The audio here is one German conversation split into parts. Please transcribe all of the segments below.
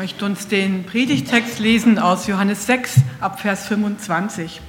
möchte uns den Predigtext lesen aus Johannes 6 ab Vers 25.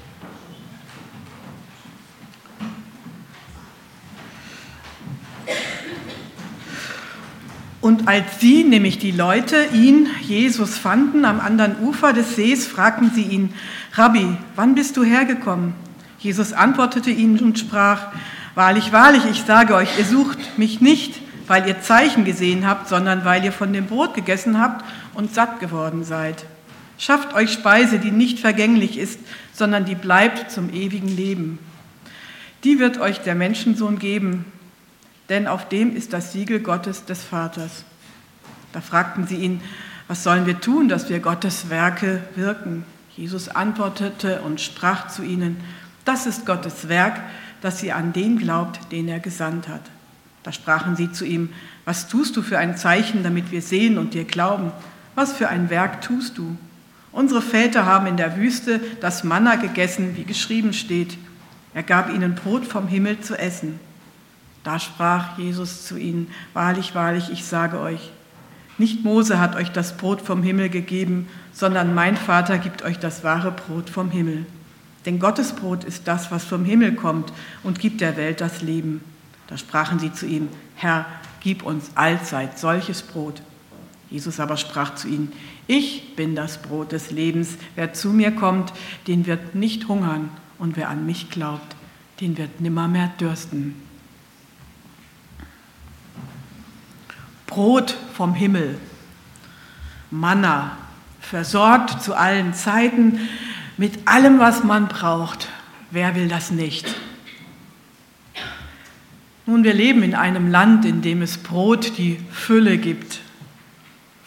Und als sie, nämlich die Leute, ihn, Jesus, fanden am anderen Ufer des Sees, fragten sie ihn, Rabbi, wann bist du hergekommen? Jesus antwortete ihnen und sprach, Wahrlich, wahrlich, ich sage euch, ihr sucht mich nicht, weil ihr Zeichen gesehen habt, sondern weil ihr von dem Brot gegessen habt und satt geworden seid. Schafft euch Speise, die nicht vergänglich ist, sondern die bleibt zum ewigen Leben. Die wird euch der Menschensohn geben, denn auf dem ist das Siegel Gottes des Vaters. Da fragten sie ihn, was sollen wir tun, dass wir Gottes Werke wirken? Jesus antwortete und sprach zu ihnen, das ist Gottes Werk, dass sie an den glaubt, den er gesandt hat. Da sprachen sie zu ihm, was tust du für ein Zeichen, damit wir sehen und dir glauben? Was für ein Werk tust du? Unsere Väter haben in der Wüste das Manna gegessen, wie geschrieben steht. Er gab ihnen Brot vom Himmel zu essen. Da sprach Jesus zu ihnen, wahrlich, wahrlich, ich sage euch, nicht Mose hat euch das Brot vom Himmel gegeben, sondern mein Vater gibt euch das wahre Brot vom Himmel. Denn Gottes Brot ist das, was vom Himmel kommt und gibt der Welt das Leben. Da sprachen sie zu ihm, Herr, gib uns allzeit solches Brot. Jesus aber sprach zu ihnen, ich bin das Brot des Lebens. Wer zu mir kommt, den wird nicht hungern. Und wer an mich glaubt, den wird nimmermehr dürsten. Brot vom Himmel, Manna, versorgt zu allen Zeiten mit allem, was man braucht. Wer will das nicht? Nun, wir leben in einem Land, in dem es Brot die Fülle gibt.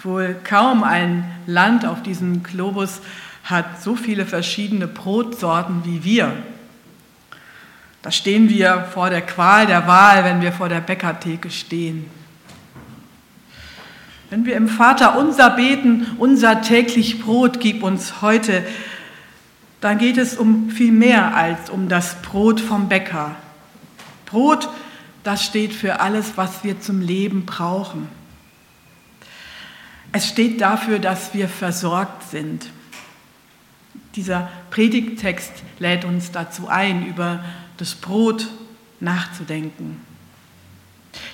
Wohl kaum ein Land auf diesem Globus hat so viele verschiedene Brotsorten wie wir. Da stehen wir vor der Qual der Wahl, wenn wir vor der Bäckertheke stehen. Wenn wir im Vater unser beten, unser täglich Brot gib uns heute, dann geht es um viel mehr als um das Brot vom Bäcker. Brot das steht für alles, was wir zum Leben brauchen. Es steht dafür, dass wir versorgt sind. Dieser Predigttext lädt uns dazu ein, über das Brot nachzudenken.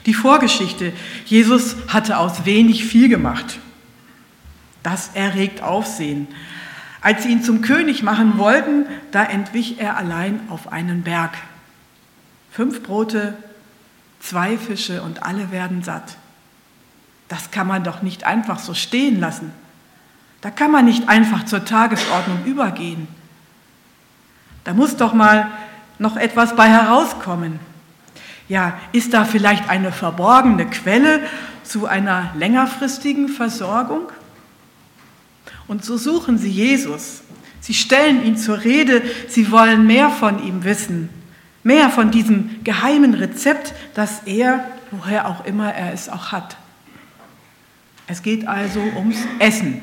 Die Vorgeschichte, Jesus hatte aus wenig viel gemacht. Das erregt Aufsehen. Als sie ihn zum König machen wollten, da entwich er allein auf einen Berg. Fünf Brote zwei Fische und alle werden satt. Das kann man doch nicht einfach so stehen lassen. Da kann man nicht einfach zur Tagesordnung übergehen. Da muss doch mal noch etwas bei herauskommen. Ja, ist da vielleicht eine verborgene Quelle zu einer längerfristigen Versorgung? Und so suchen sie Jesus. Sie stellen ihn zur Rede, sie wollen mehr von ihm wissen. Mehr von diesem geheimen Rezept, das er, woher auch immer er es auch hat. Es geht also ums Essen.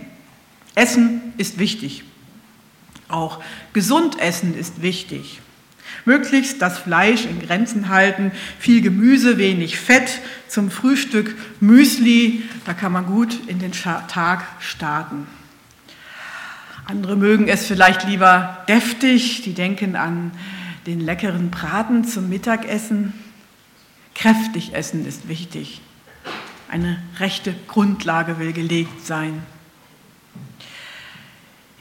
Essen ist wichtig. Auch gesund essen ist wichtig. Möglichst das Fleisch in Grenzen halten, viel Gemüse, wenig Fett, zum Frühstück Müsli, da kann man gut in den Tag starten. Andere mögen es vielleicht lieber deftig, die denken an den leckeren Braten zum Mittagessen. Kräftig essen ist wichtig. Eine rechte Grundlage will gelegt sein.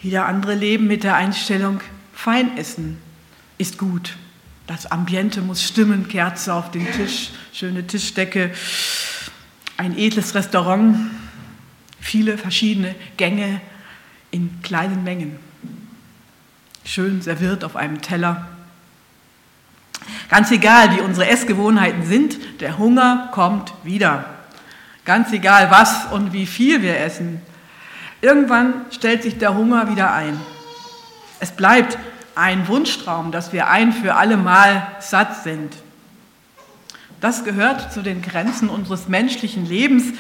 Wieder andere leben mit der Einstellung, Feinessen ist gut. Das Ambiente muss stimmen, Kerze auf den Tisch, schöne Tischdecke, ein edles Restaurant, viele verschiedene Gänge in kleinen Mengen. Schön serviert auf einem Teller. Ganz egal, wie unsere Essgewohnheiten sind, der Hunger kommt wieder. Ganz egal, was und wie viel wir essen. Irgendwann stellt sich der Hunger wieder ein. Es bleibt ein Wunschtraum, dass wir ein für alle Mal satt sind. Das gehört zu den Grenzen unseres menschlichen Lebens,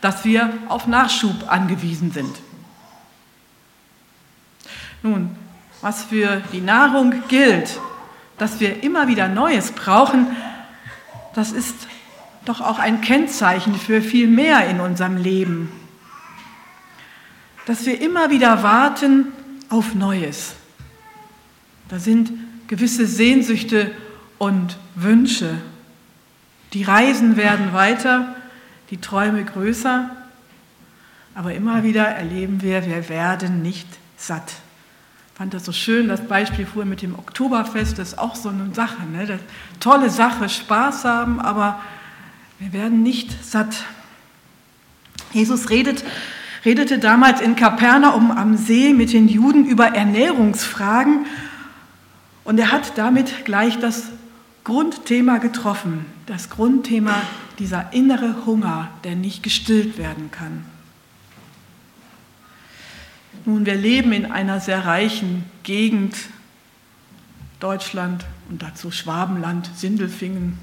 dass wir auf Nachschub angewiesen sind. Nun, was für die Nahrung gilt, dass wir immer wieder Neues brauchen, das ist doch auch ein Kennzeichen für viel mehr in unserem Leben. dass wir immer wieder warten auf Neues. Da sind gewisse Sehnsüchte und Wünsche. Die Reisen werden weiter, die Träume größer, aber immer wieder erleben wir, wir werden nicht satt. Ich fand das so schön, das Beispiel vorher mit dem Oktoberfest, das ist auch so eine Sache. Ne? tolle Sache, Spaß haben, aber wir werden nicht satt. Jesus redet redete damals in Kapernaum am See mit den Juden über Ernährungsfragen und er hat damit gleich das Grundthema getroffen, das Grundthema dieser innere Hunger, der nicht gestillt werden kann. Nun, wir leben in einer sehr reichen Gegend, Deutschland und dazu Schwabenland, Sindelfingen,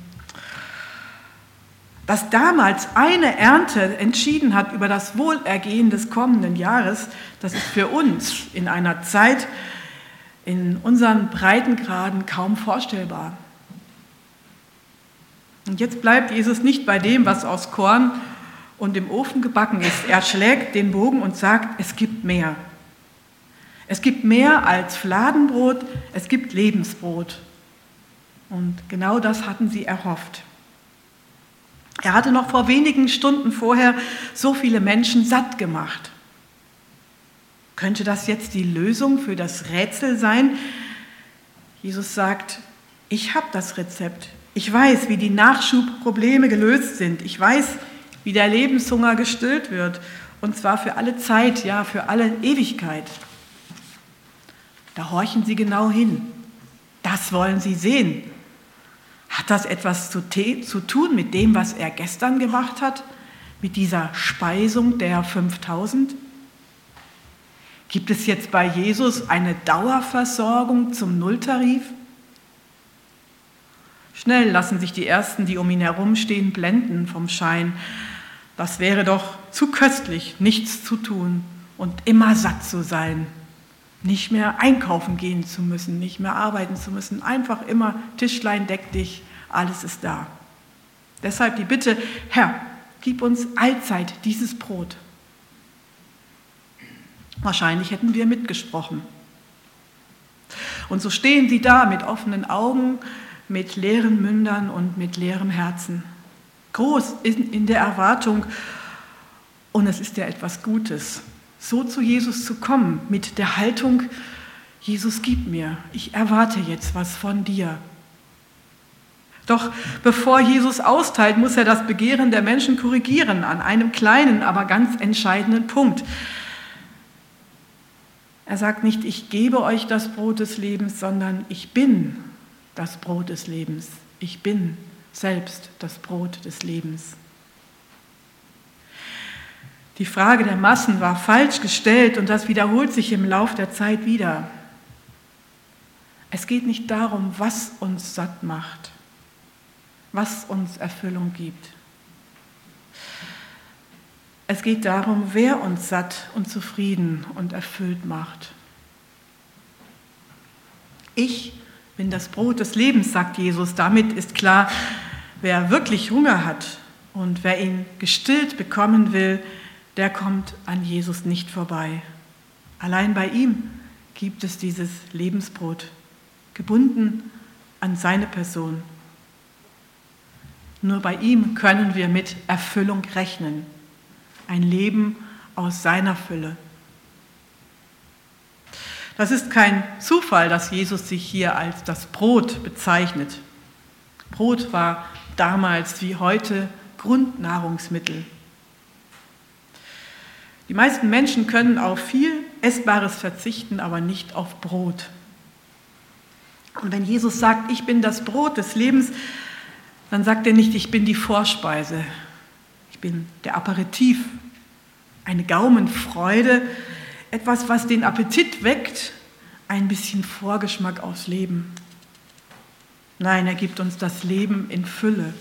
was damals eine Ernte entschieden hat über das Wohlergehen des kommenden Jahres, das ist für uns in einer Zeit in unseren Breitengraden kaum vorstellbar. Und jetzt bleibt Jesus nicht bei dem, was aus Korn und im Ofen gebacken ist. Er schlägt den Bogen und sagt, es gibt mehr. Es gibt mehr als Fladenbrot, es gibt Lebensbrot. Und genau das hatten sie erhofft. Er hatte noch vor wenigen Stunden vorher so viele Menschen satt gemacht. Könnte das jetzt die Lösung für das Rätsel sein? Jesus sagt, ich habe das Rezept. Ich weiß, wie die Nachschubprobleme gelöst sind. Ich weiß, wie der Lebenshunger gestillt wird. Und zwar für alle Zeit, ja, für alle Ewigkeit. Da horchen Sie genau hin. Das wollen Sie sehen. Hat das etwas zu, zu tun mit dem, was er gestern gemacht hat, mit dieser Speisung der 5000? Gibt es jetzt bei Jesus eine Dauerversorgung zum Nulltarif? Schnell lassen sich die Ersten, die um ihn herumstehen, blenden vom Schein. Das wäre doch zu köstlich, nichts zu tun und immer satt zu sein, nicht mehr einkaufen gehen zu müssen, nicht mehr arbeiten zu müssen, einfach immer Tischlein deck dich, alles ist da. Deshalb die Bitte, Herr, gib uns allzeit dieses Brot. Wahrscheinlich hätten wir mitgesprochen. Und so stehen sie da mit offenen Augen, mit leeren Mündern und mit leerem Herzen. Groß in, der Erwartung, und es ist ja etwas Gutes, so zu Jesus zu kommen, mit der Haltung, Jesus gib mir, ich erwarte jetzt was von dir. Doch bevor Jesus austeilt, muss er das Begehren der Menschen korrigieren an einem kleinen, aber ganz entscheidenden Punkt. Er sagt nicht, ich gebe euch das Brot des Lebens, sondern ich bin das Brot des Lebens. Ich bin selbst das Brot des Lebens. Die Frage der Massen war falsch gestellt und das wiederholt sich im Lauf der Zeit wieder. Es geht nicht darum, was uns satt macht was uns Erfüllung gibt. Es geht darum, wer uns satt und zufrieden und erfüllt macht. Ich bin das Brot des Lebens, sagt Jesus. Damit ist klar, wer wirklich Hunger hat und wer ihn gestillt bekommen will, der kommt an Jesus nicht vorbei. Allein bei ihm gibt es dieses Lebensbrot, gebunden an seine Person. Nur bei ihm können wir mit Erfüllung rechnen. Ein Leben aus seiner Fülle. Das ist kein Zufall, dass Jesus sich hier als das Brot bezeichnet. Brot war damals wie heute Grundnahrungsmittel. Die meisten Menschen können auf viel Essbares verzichten, aber nicht auf Brot. Und wenn Jesus sagt, ich bin das Brot des Lebens, dann sagt er nicht, ich bin die Vorspeise, ich bin der Aperitif, eine Gaumenfreude, etwas, was den Appetit weckt, ein bisschen Vorgeschmack aufs Leben. Nein, er gibt uns das Leben in Fülle.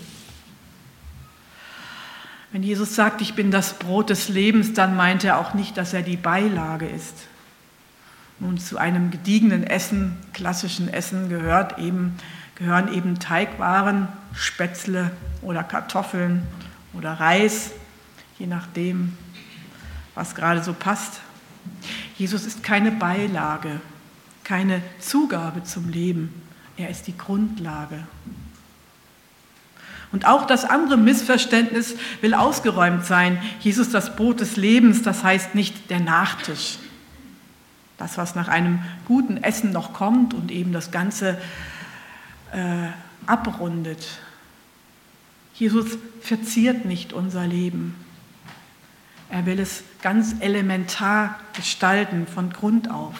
Wenn Jesus sagt, ich bin das Brot des Lebens, dann meint er auch nicht, dass er die Beilage ist. Nun, zu einem gediegenen Essen, klassischen Essen gehört eben gehören eben Teigwaren, Spätzle oder Kartoffeln oder Reis, je nachdem, was gerade so passt. Jesus ist keine Beilage, keine Zugabe zum Leben. Er ist die Grundlage. Und auch das andere Missverständnis will ausgeräumt sein. Jesus das Brot des Lebens, das heißt nicht der Nachtisch. Das, was nach einem guten Essen noch kommt und eben das Ganze äh, abrundet. Jesus verziert nicht unser Leben. Er will es ganz elementar gestalten, von Grund auf.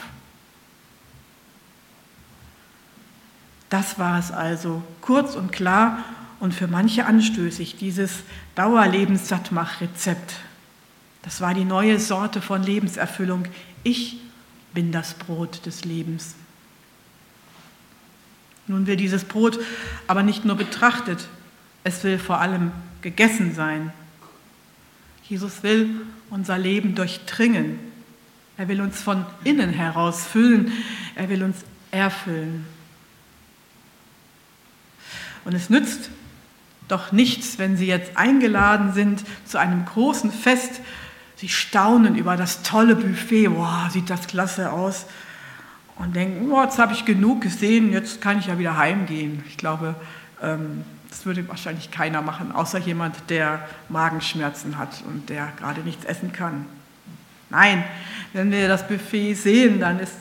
Das war es also, kurz und klar und für manche anstößig, dieses Dauerlebenssattmach-Rezept. Das war die neue Sorte von Lebenserfüllung. Ich bin das Brot des Lebens. Nun wird dieses Brot aber nicht nur betrachtet, es will vor allem gegessen sein. Jesus will unser Leben durchdringen. Er will uns von innen heraus füllen. Er will uns erfüllen. Und es nützt doch nichts, wenn Sie jetzt eingeladen sind zu einem großen Fest. Sie staunen über das tolle Buffet. Wow, sieht das klasse aus. Und denken, oh, jetzt habe ich genug gesehen, jetzt kann ich ja wieder heimgehen. Ich glaube, ähm, das würde wahrscheinlich keiner machen, außer jemand, der Magenschmerzen hat und der gerade nichts essen kann. Nein, wenn wir das Buffet sehen, dann ist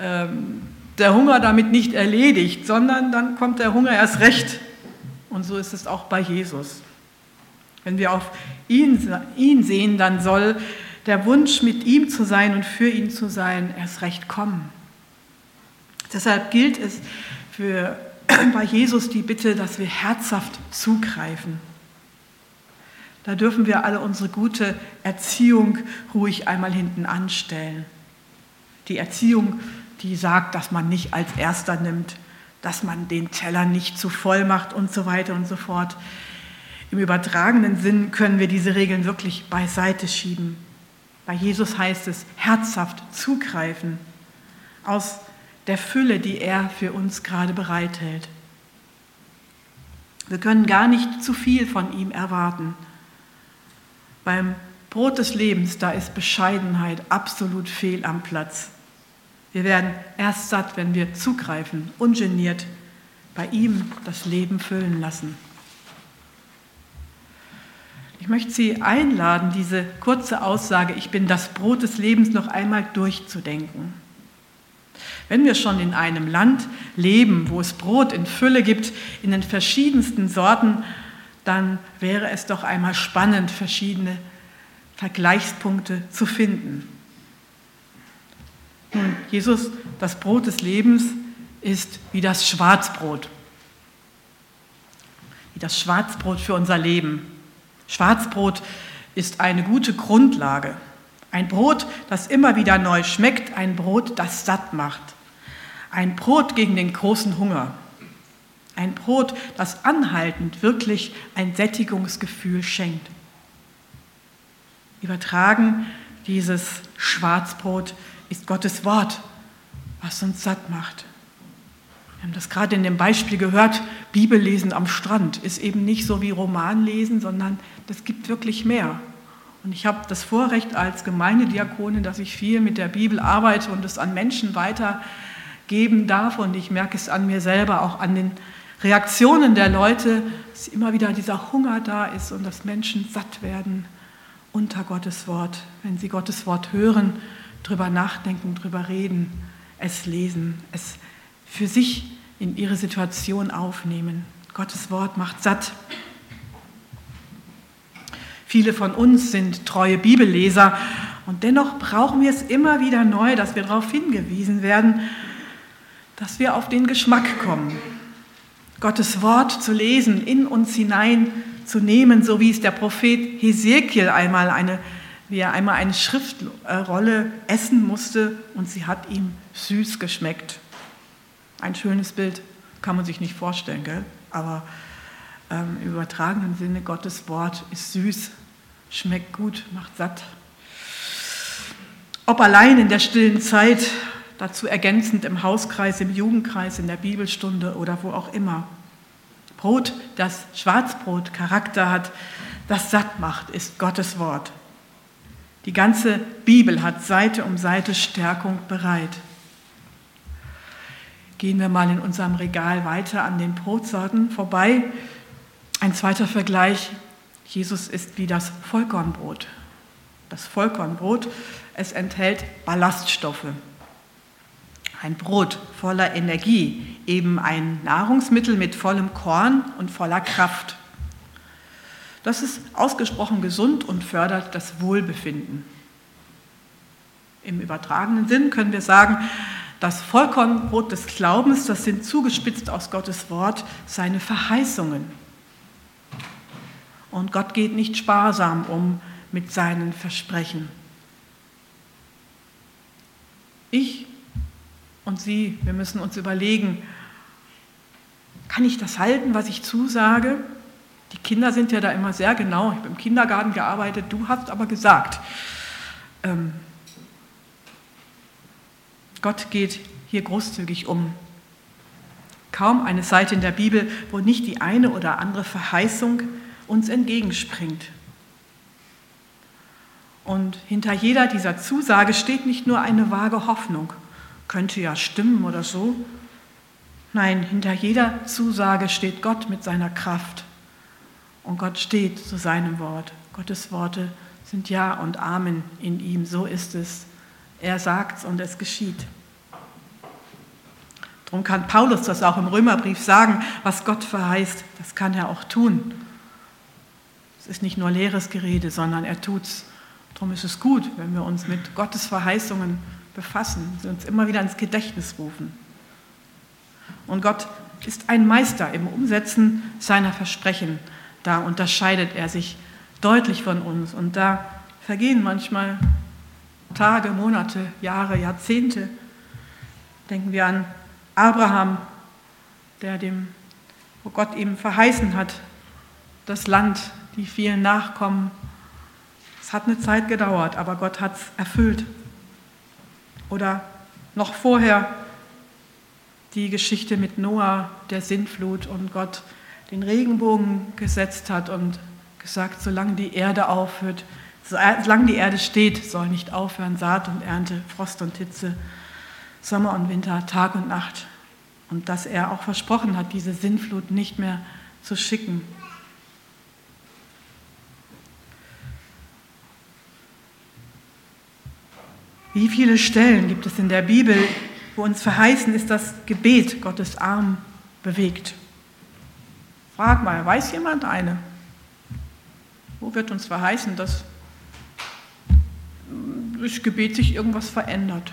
ähm, der Hunger damit nicht erledigt, sondern dann kommt der Hunger erst recht. Und so ist es auch bei Jesus. Wenn wir auf ihn, ihn sehen, dann soll der Wunsch, mit ihm zu sein und für ihn zu sein, erst recht kommen. Deshalb gilt es für, bei Jesus die Bitte, dass wir herzhaft zugreifen. Da dürfen wir alle unsere gute Erziehung ruhig einmal hinten anstellen. Die Erziehung die sagt, dass man nicht als Erster nimmt, dass man den Teller nicht zu voll macht und so weiter und so fort. Im übertragenen Sinn können wir diese Regeln wirklich beiseite schieben. Bei Jesus heißt es herzhaft zugreifen aus der Fülle, die er für uns gerade bereithält. Wir können gar nicht zu viel von ihm erwarten. Beim Brot des Lebens, da ist Bescheidenheit absolut fehl am Platz. Wir werden erst satt, wenn wir zugreifen, ungeniert bei ihm das Leben füllen lassen. Ich möchte Sie einladen, diese kurze Aussage, ich bin das Brot des Lebens, noch einmal durchzudenken. Wenn wir schon in einem Land leben, wo es Brot in Fülle gibt, in den verschiedensten Sorten, dann wäre es doch einmal spannend, verschiedene Vergleichspunkte zu finden. Nun, Jesus, das Brot des Lebens, ist wie das Schwarzbrot. Wie das Schwarzbrot für unser Leben. Schwarzbrot ist eine gute Grundlage. Ein Brot, das immer wieder neu schmeckt, ein Brot, das satt macht. Ein Brot gegen den großen Hunger. Ein Brot, das anhaltend wirklich ein Sättigungsgefühl schenkt. Übertragen dieses Schwarzbrot ist Gottes Wort, was uns satt macht. Wir haben das gerade in dem Beispiel gehört, Bibellesen am Strand ist eben nicht so wie Romanlesen, sondern das gibt wirklich mehr. Und ich habe das Vorrecht als Gemeindediakonin, dass ich viel mit der Bibel arbeite und es an Menschen weitergeben darf. Und ich merke es an mir selber, auch an den Reaktionen der Leute, dass immer wieder dieser Hunger da ist und dass Menschen satt werden unter Gottes Wort, wenn sie Gottes Wort hören drüber nachdenken, drüber reden, es lesen, es für sich in ihre Situation aufnehmen. Gottes Wort macht satt. Viele von uns sind treue Bibelleser und dennoch brauchen wir es immer wieder neu, dass wir darauf hingewiesen werden, dass wir auf den Geschmack kommen. Gottes Wort zu lesen, in uns hinein zu nehmen, so wie es der Prophet Hesekiel einmal eine wie er einmal eine Schriftrolle essen musste und sie hat ihm süß geschmeckt. Ein schönes Bild, kann man sich nicht vorstellen, gell? aber ähm, im übertragenen Sinne, Gottes Wort ist süß, schmeckt gut, macht satt. Ob allein in der stillen Zeit, dazu ergänzend im Hauskreis, im Jugendkreis, in der Bibelstunde oder wo auch immer. Brot, das Schwarzbrot Charakter hat, das satt macht, ist Gottes Wort. Die ganze Bibel hat Seite um Seite Stärkung bereit. Gehen wir mal in unserem Regal weiter an den Brotsorten vorbei. Ein zweiter Vergleich. Jesus ist wie das Vollkornbrot. Das Vollkornbrot, es enthält Ballaststoffe. Ein Brot voller Energie, eben ein Nahrungsmittel mit vollem Korn und voller Kraft. Das ist ausgesprochen gesund und fördert das Wohlbefinden. Im übertragenen Sinn können wir sagen, das Vollkornbrot des Glaubens, das sind zugespitzt aus Gottes Wort seine Verheißungen. Und Gott geht nicht sparsam um mit seinen Versprechen. Ich und Sie, wir müssen uns überlegen, kann ich das halten, was ich zusage? Die Kinder sind ja da immer sehr genau. Ich habe im Kindergarten gearbeitet, du hast aber gesagt. Ähm, Gott geht hier großzügig um. Kaum eine Seite in der Bibel, wo nicht die eine oder andere Verheißung uns entgegenspringt. Und hinter jeder dieser Zusage steht nicht nur eine vage Hoffnung, könnte ja stimmen oder so. Nein, hinter jeder Zusage steht Gott mit seiner Kraft. Und Gott steht zu seinem Wort. Gottes Worte sind Ja und Amen in ihm. So ist es. Er sagt's und es geschieht. Darum kann Paulus das auch im Römerbrief sagen, was Gott verheißt, das kann er auch tun. Es ist nicht nur leeres Gerede, sondern er tut's. Darum ist es gut, wenn wir uns mit Gottes Verheißungen befassen, sie uns immer wieder ins Gedächtnis rufen. Und Gott ist ein Meister im Umsetzen seiner Versprechen. Da unterscheidet er sich deutlich von uns. Und da vergehen manchmal Tage, Monate, Jahre, Jahrzehnte. Denken wir an Abraham, der dem, wo Gott ihm verheißen hat, das Land, die vielen Nachkommen. Es hat eine Zeit gedauert, aber Gott hat es erfüllt. Oder noch vorher die Geschichte mit Noah, der Sintflut und Gott den Regenbogen gesetzt hat und gesagt, solange die Erde aufhört, solange die Erde steht, soll nicht aufhören Saat und Ernte, Frost und Hitze, Sommer und Winter, Tag und Nacht. Und dass er auch versprochen hat, diese Sinnflut nicht mehr zu schicken. Wie viele Stellen gibt es in der Bibel, wo uns verheißen ist, dass Gebet Gottes Arm bewegt? Frag mal, weiß jemand eine? Wo wird uns verheißen, dass durch Gebet sich irgendwas verändert?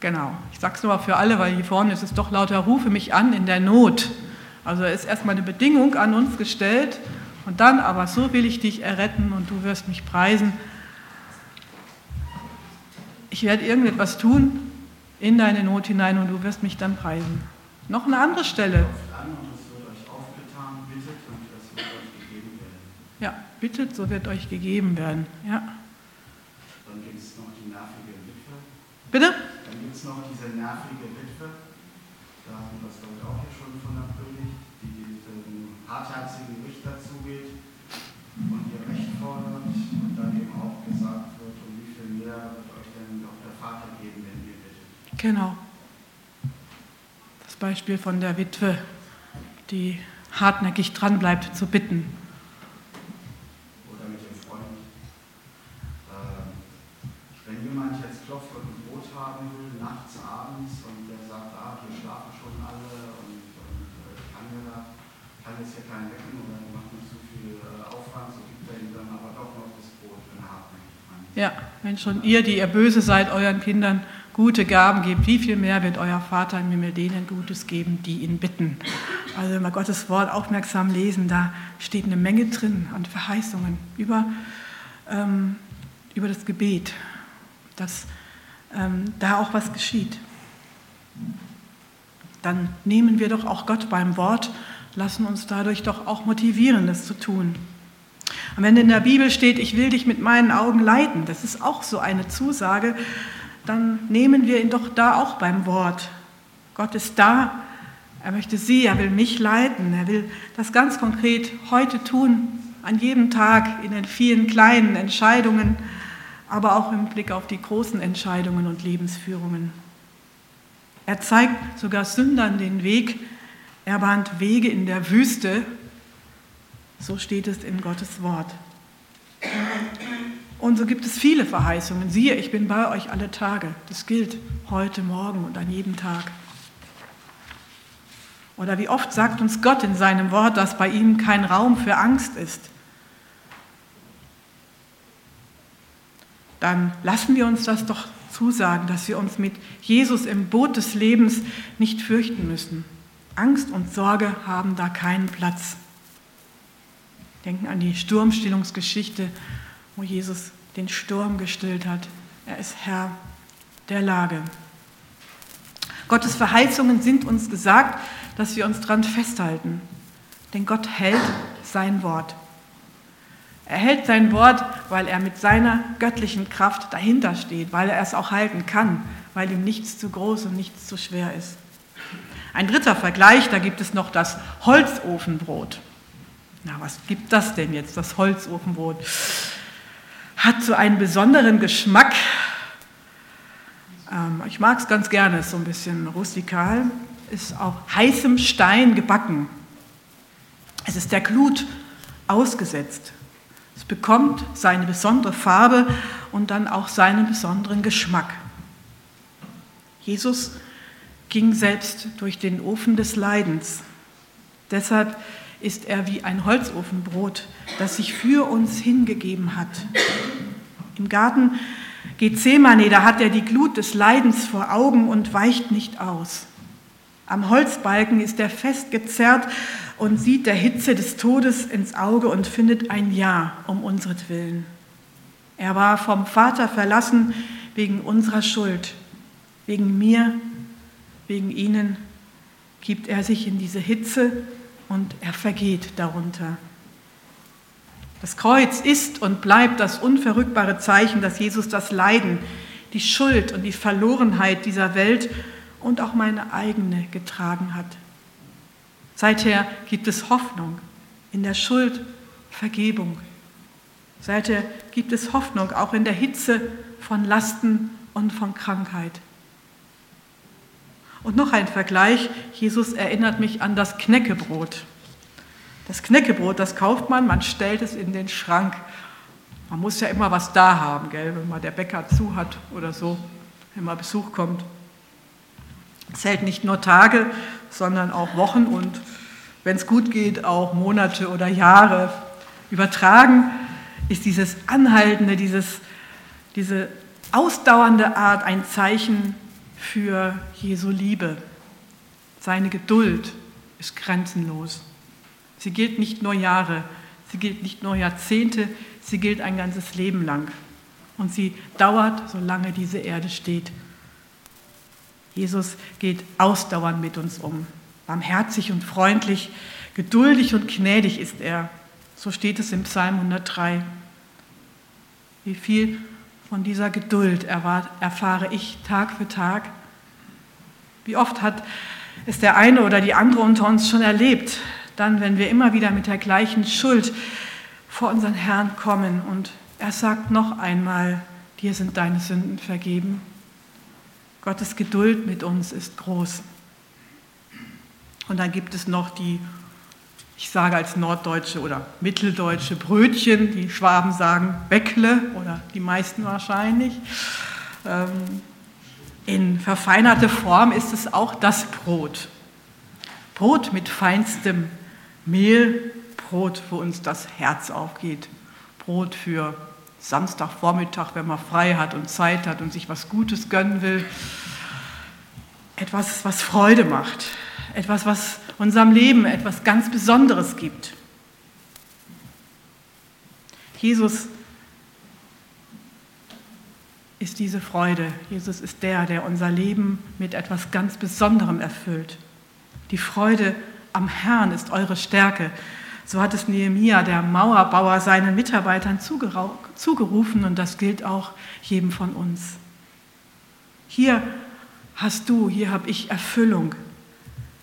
Genau, ich sage es nur für alle, weil hier vorne ist es doch lauter, rufe mich an in der Not. Also ist erstmal eine Bedingung an uns gestellt und dann aber so will ich dich erretten und du wirst mich preisen ich werde irgendetwas tun in deine Not hinein und du wirst mich dann preisen. Noch eine andere Stelle. Ja, bittet, so wird euch gegeben werden. Ja. Dann gibt es noch die nervige Witwe. Bitte? Dann gibt es noch diese nervige Witwe. Da haben wir das, glaube ich, auch hier schon von der Predigt, die dem hartherzigen Richter zugeht und ihr Recht fordert und dann eben auch gesagt wird, um wie viel mehr Vater geben, wenn ihr bittet. Genau. Das Beispiel von der Witwe, die hartnäckig dranbleibt zu bitten. Oder mit dem Freund. Ähm, wenn jemand jetzt klopft und ein Brot haben will, nachts, abends, und der sagt, ah, hier schlafen schon alle und, und äh, kann, ja, kann jetzt hier keinen wecken oder macht nicht so viel äh, Aufwand, so gibt er ihm dann aber doch noch das Brot, wenn er hartnäckig dran ist. Ja. Wenn schon ihr, die ihr böse seid, euren Kindern gute Gaben gebt, wie viel mehr wird euer Vater im Himmel denen Gutes geben, die ihn bitten. Also wenn wir Gottes Wort aufmerksam lesen, da steht eine Menge drin an Verheißungen über, ähm, über das Gebet, dass ähm, da auch was geschieht. Dann nehmen wir doch auch Gott beim Wort, lassen uns dadurch doch auch motivieren, das zu tun. Und wenn in der Bibel steht, ich will dich mit meinen Augen leiten, das ist auch so eine Zusage, dann nehmen wir ihn doch da auch beim Wort. Gott ist da, Er möchte sie, er will mich leiten, er will das ganz konkret heute tun, an jedem Tag, in den vielen kleinen Entscheidungen, aber auch im Blick auf die großen Entscheidungen und Lebensführungen. Er zeigt sogar Sündern den Weg, er bahnt Wege in der Wüste, so steht es in Gottes Wort. Und so gibt es viele Verheißungen. Siehe, ich bin bei euch alle Tage. Das gilt heute, morgen und an jedem Tag. Oder wie oft sagt uns Gott in seinem Wort, dass bei ihm kein Raum für Angst ist. Dann lassen wir uns das doch zusagen, dass wir uns mit Jesus im Boot des Lebens nicht fürchten müssen. Angst und Sorge haben da keinen Platz. Denken an die Sturmstillungsgeschichte, wo Jesus den Sturm gestillt hat. Er ist Herr der Lage. Gottes Verheißungen sind uns gesagt, dass wir uns daran festhalten. Denn Gott hält sein Wort. Er hält sein Wort, weil er mit seiner göttlichen Kraft dahinter steht, weil er es auch halten kann, weil ihm nichts zu groß und nichts zu schwer ist. Ein dritter Vergleich, da gibt es noch das Holzofenbrot. Na, was gibt das denn jetzt, das Holzofenbrot? Hat so einen besonderen Geschmack. Ähm, ich mag es ganz gerne, ist so ein bisschen rustikal, ist auf heißem Stein gebacken. Es ist der Glut ausgesetzt. Es bekommt seine besondere Farbe und dann auch seinen besonderen Geschmack. Jesus ging selbst durch den Ofen des Leidens. Deshalb ist er wie ein Holzofenbrot, das sich für uns hingegeben hat. Im Garten Gethsemane, da hat er die Glut des Leidens vor Augen und weicht nicht aus. Am Holzbalken ist er festgezerrt und sieht der Hitze des Todes ins Auge und findet ein Ja um unsretwillen. Er war vom Vater verlassen wegen unserer Schuld, wegen mir, wegen ihnen gibt er sich in diese Hitze und er vergeht darunter. Das Kreuz ist und bleibt das unverrückbare Zeichen, dass Jesus das Leiden, die Schuld und die Verlorenheit dieser Welt und auch meine eigene getragen hat. Seither gibt es Hoffnung in der Schuld, Vergebung. Seither gibt es Hoffnung auch in der Hitze von Lasten und von Krankheit. Und noch ein Vergleich. Jesus erinnert mich an das Knäckebrot. Das Knäckebrot, das kauft man, man stellt es in den Schrank. Man muss ja immer was da haben, gell, wenn mal der Bäcker zu hat oder so, wenn mal Besuch kommt. Es hält nicht nur Tage, sondern auch Wochen und wenn es gut geht, auch Monate oder Jahre. Übertragen ist dieses anhaltende, dieses, diese ausdauernde Art ein Zeichen für Jesu Liebe. Seine Geduld ist grenzenlos. Sie gilt nicht nur Jahre, sie gilt nicht nur Jahrzehnte, sie gilt ein ganzes Leben lang. Und sie dauert, solange diese Erde steht. Jesus geht ausdauernd mit uns um. Barmherzig und freundlich, geduldig und gnädig ist er. So steht es im Psalm 103. Wie viel von dieser Geduld erfahre ich Tag für Tag. Wie oft hat es der eine oder die andere unter uns schon erlebt, dann, wenn wir immer wieder mit der gleichen Schuld vor unseren Herrn kommen und er sagt noch einmal, dir sind deine Sünden vergeben. Gottes Geduld mit uns ist groß. Und dann gibt es noch die ich sage als Norddeutsche oder Mitteldeutsche Brötchen, die Schwaben sagen Bäckle oder die meisten wahrscheinlich. Ähm, in verfeinerter Form ist es auch das Brot. Brot mit feinstem Mehl, Brot, wo uns das Herz aufgeht. Brot für Samstagvormittag, wenn man frei hat und Zeit hat und sich was Gutes gönnen will. Etwas, was Freude macht. Etwas, was unserem Leben etwas ganz Besonderes gibt. Jesus ist diese Freude. Jesus ist der, der unser Leben mit etwas ganz Besonderem erfüllt. Die Freude am Herrn ist eure Stärke. So hat es Nehemia, der Mauerbauer, seinen Mitarbeitern zugerufen und das gilt auch jedem von uns. Hier hast du, hier habe ich Erfüllung,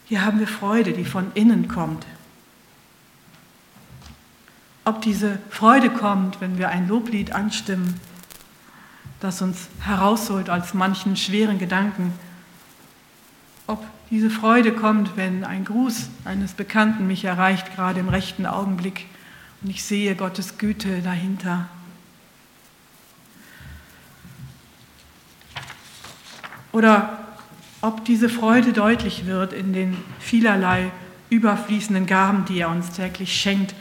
Hier haben wir Freude, die von innen kommt. Ob diese Freude kommt, wenn wir ein Loblied anstimmen, das uns herausholt als manchen schweren Gedanken. Ob diese Freude kommt, wenn ein Gruß eines Bekannten mich erreicht, gerade im rechten Augenblick, und ich sehe Gottes Güte dahinter. Oder ob diese Freude deutlich wird in den vielerlei überfließenden Gaben, die er uns täglich schenkt.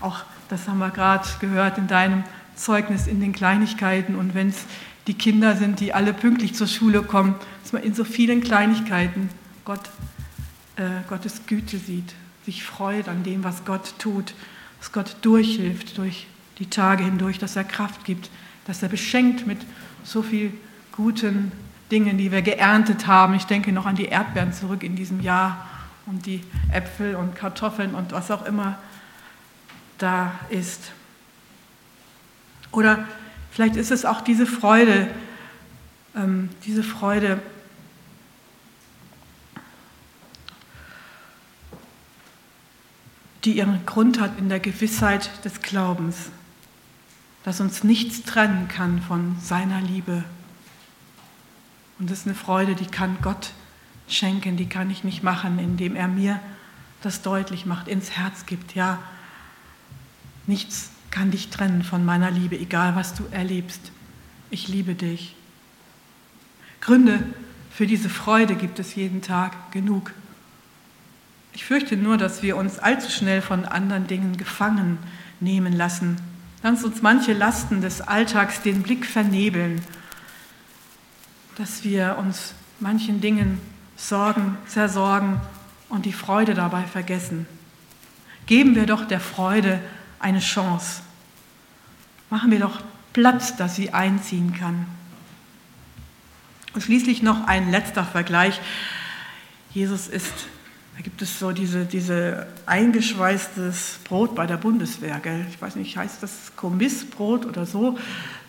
Auch das haben wir gerade gehört in deinem Zeugnis in den Kleinigkeiten. Und wenn es die Kinder sind, die alle pünktlich zur Schule kommen, dass man in so vielen Kleinigkeiten Gott, äh, Gottes Güte sieht, sich freut an dem, was Gott tut, dass Gott durchhilft durch die Tage hindurch, dass er Kraft gibt, dass er beschenkt mit so viel guten Dingen, die wir geerntet haben. Ich denke noch an die Erdbeeren zurück in diesem Jahr und die Äpfel und Kartoffeln und was auch immer da ist. Oder vielleicht ist es auch diese Freude, ähm, diese Freude, die ihren Grund hat in der Gewissheit des Glaubens, dass uns nichts trennen kann von seiner Liebe und das ist eine Freude, die kann Gott schenken, die kann ich nicht machen, indem er mir das deutlich macht, ins Herz gibt. Ja, nichts kann dich trennen von meiner Liebe, egal was du erlebst. Ich liebe dich. Gründe für diese Freude gibt es jeden Tag genug. Ich fürchte nur, dass wir uns allzu schnell von anderen Dingen gefangen nehmen lassen, dass uns manche Lasten des Alltags den Blick vernebeln dass wir uns manchen Dingen sorgen, zersorgen und die Freude dabei vergessen. Geben wir doch der Freude eine Chance. Machen wir doch Platz, dass sie einziehen kann. Und schließlich noch ein letzter Vergleich. Jesus ist, da gibt es so diese, diese eingeschweißtes Brot bei der Bundeswehr, gell? ich weiß nicht, heißt das Kommissbrot oder so?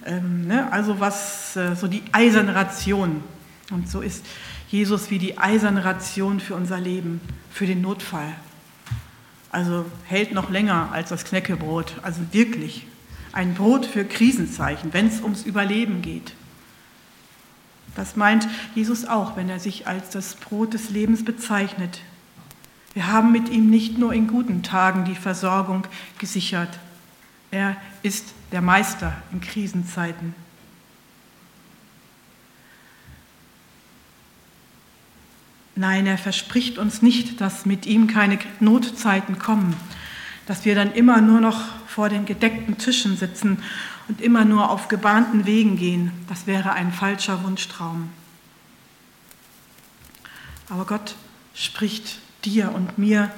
Ähm, ne? Also was, äh, so die eiserne Ration. Und so ist Jesus wie die eiserne Ration für unser Leben, für den Notfall. Also hält noch länger als das Knäckebrot. Also wirklich ein Brot für Krisenzeichen, wenn es ums Überleben geht. Das meint Jesus auch, wenn er sich als das Brot des Lebens bezeichnet. Wir haben mit ihm nicht nur in guten Tagen die Versorgung gesichert. Er ist der Meister in Krisenzeiten. Nein, er verspricht uns nicht, dass mit ihm keine Notzeiten kommen, dass wir dann immer nur noch vor den gedeckten Tischen sitzen und immer nur auf gebahnten Wegen gehen. Das wäre ein falscher Wunschtraum. Aber Gott spricht dir und mir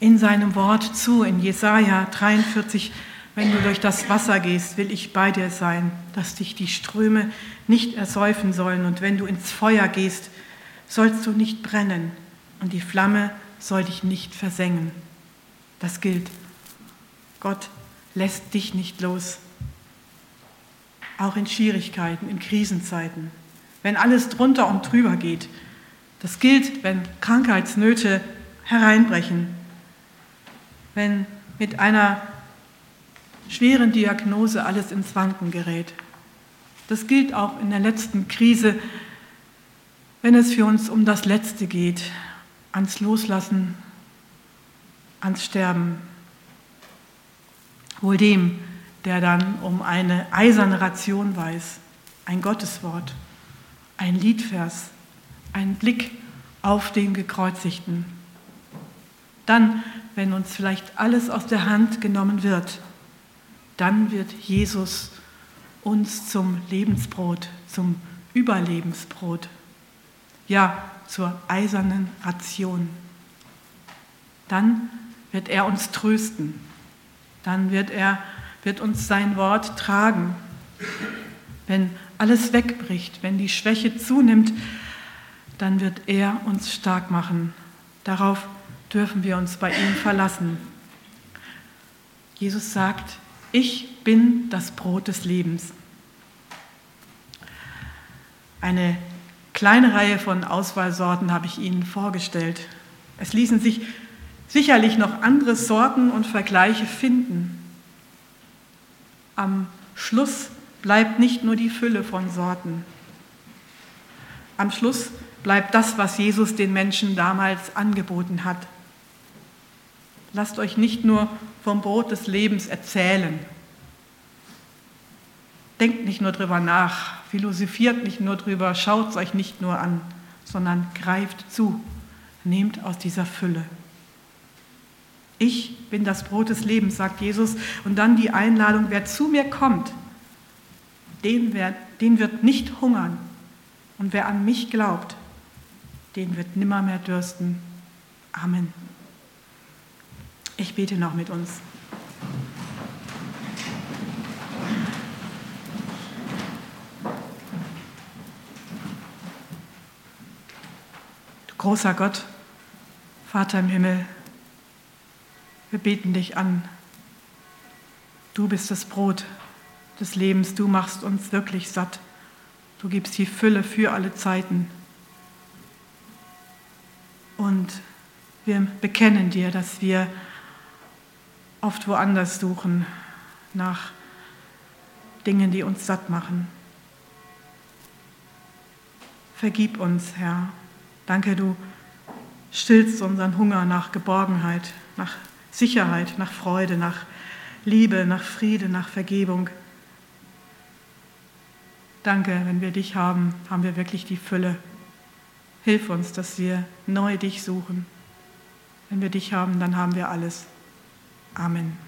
in seinem Wort zu, in Jesaja 43, wenn du durch das Wasser gehst, will ich bei dir sein, dass dich die Ströme nicht ersäufen sollen. Und wenn du ins Feuer gehst, sollst du nicht brennen und die Flamme soll dich nicht versengen. Das gilt. Gott lässt dich nicht los. Auch in Schwierigkeiten, in Krisenzeiten. Wenn alles drunter und drüber geht. Das gilt, wenn Krankheitsnöte hereinbrechen. Wenn mit einer schweren Diagnose alles ins Wanken gerät. Das gilt auch in der letzten Krise, wenn es für uns um das Letzte geht, ans Loslassen, ans Sterben. Wohl dem, der dann um eine eiserne Ration weiß, ein Gotteswort, ein Liedvers, ein Blick auf den Gekreuzigten. Dann, wenn uns vielleicht alles aus der Hand genommen wird, dann wird Jesus uns zum Lebensbrot, zum Überlebensbrot, ja zur eisernen Ration. Dann wird er uns trösten, dann wird er wird uns sein Wort tragen. Wenn alles wegbricht, wenn die Schwäche zunimmt, dann wird er uns stark machen. Darauf dürfen wir uns bei ihm verlassen. Jesus sagt, ich bin das Brot des Lebens. Eine kleine Reihe von Auswahlsorten habe ich Ihnen vorgestellt. Es ließen sich sicherlich noch andere Sorten und Vergleiche finden. Am Schluss bleibt nicht nur die Fülle von Sorten. Am Schluss bleibt das, was Jesus den Menschen damals angeboten hat. Lasst euch nicht nur vom Brot des Lebens erzählen. Denkt nicht nur drüber nach, philosophiert nicht nur drüber, schaut es euch nicht nur an, sondern greift zu, nehmt aus dieser Fülle. Ich bin das Brot des Lebens, sagt Jesus. Und dann die Einladung, wer zu mir kommt, den, wer, den wird nicht hungern. Und wer an mich glaubt, den wird nimmermehr dürsten. Amen. Ich bete noch mit uns. Du großer Gott, Vater im Himmel, wir beten dich an. Du bist das Brot des Lebens, du machst uns wirklich satt. Du gibst die Fülle für alle Zeiten. Und wir bekennen dir, dass wir oft woanders suchen nach Dingen, die uns satt machen. Vergib uns, Herr. Danke, du stillst unseren Hunger nach Geborgenheit, nach Sicherheit, nach Freude, nach Liebe, nach Friede, nach Vergebung. Danke, wenn wir dich haben, haben wir wirklich die Fülle. Hilf uns, dass wir neu dich suchen. Wenn wir dich haben, dann haben wir alles. Amen.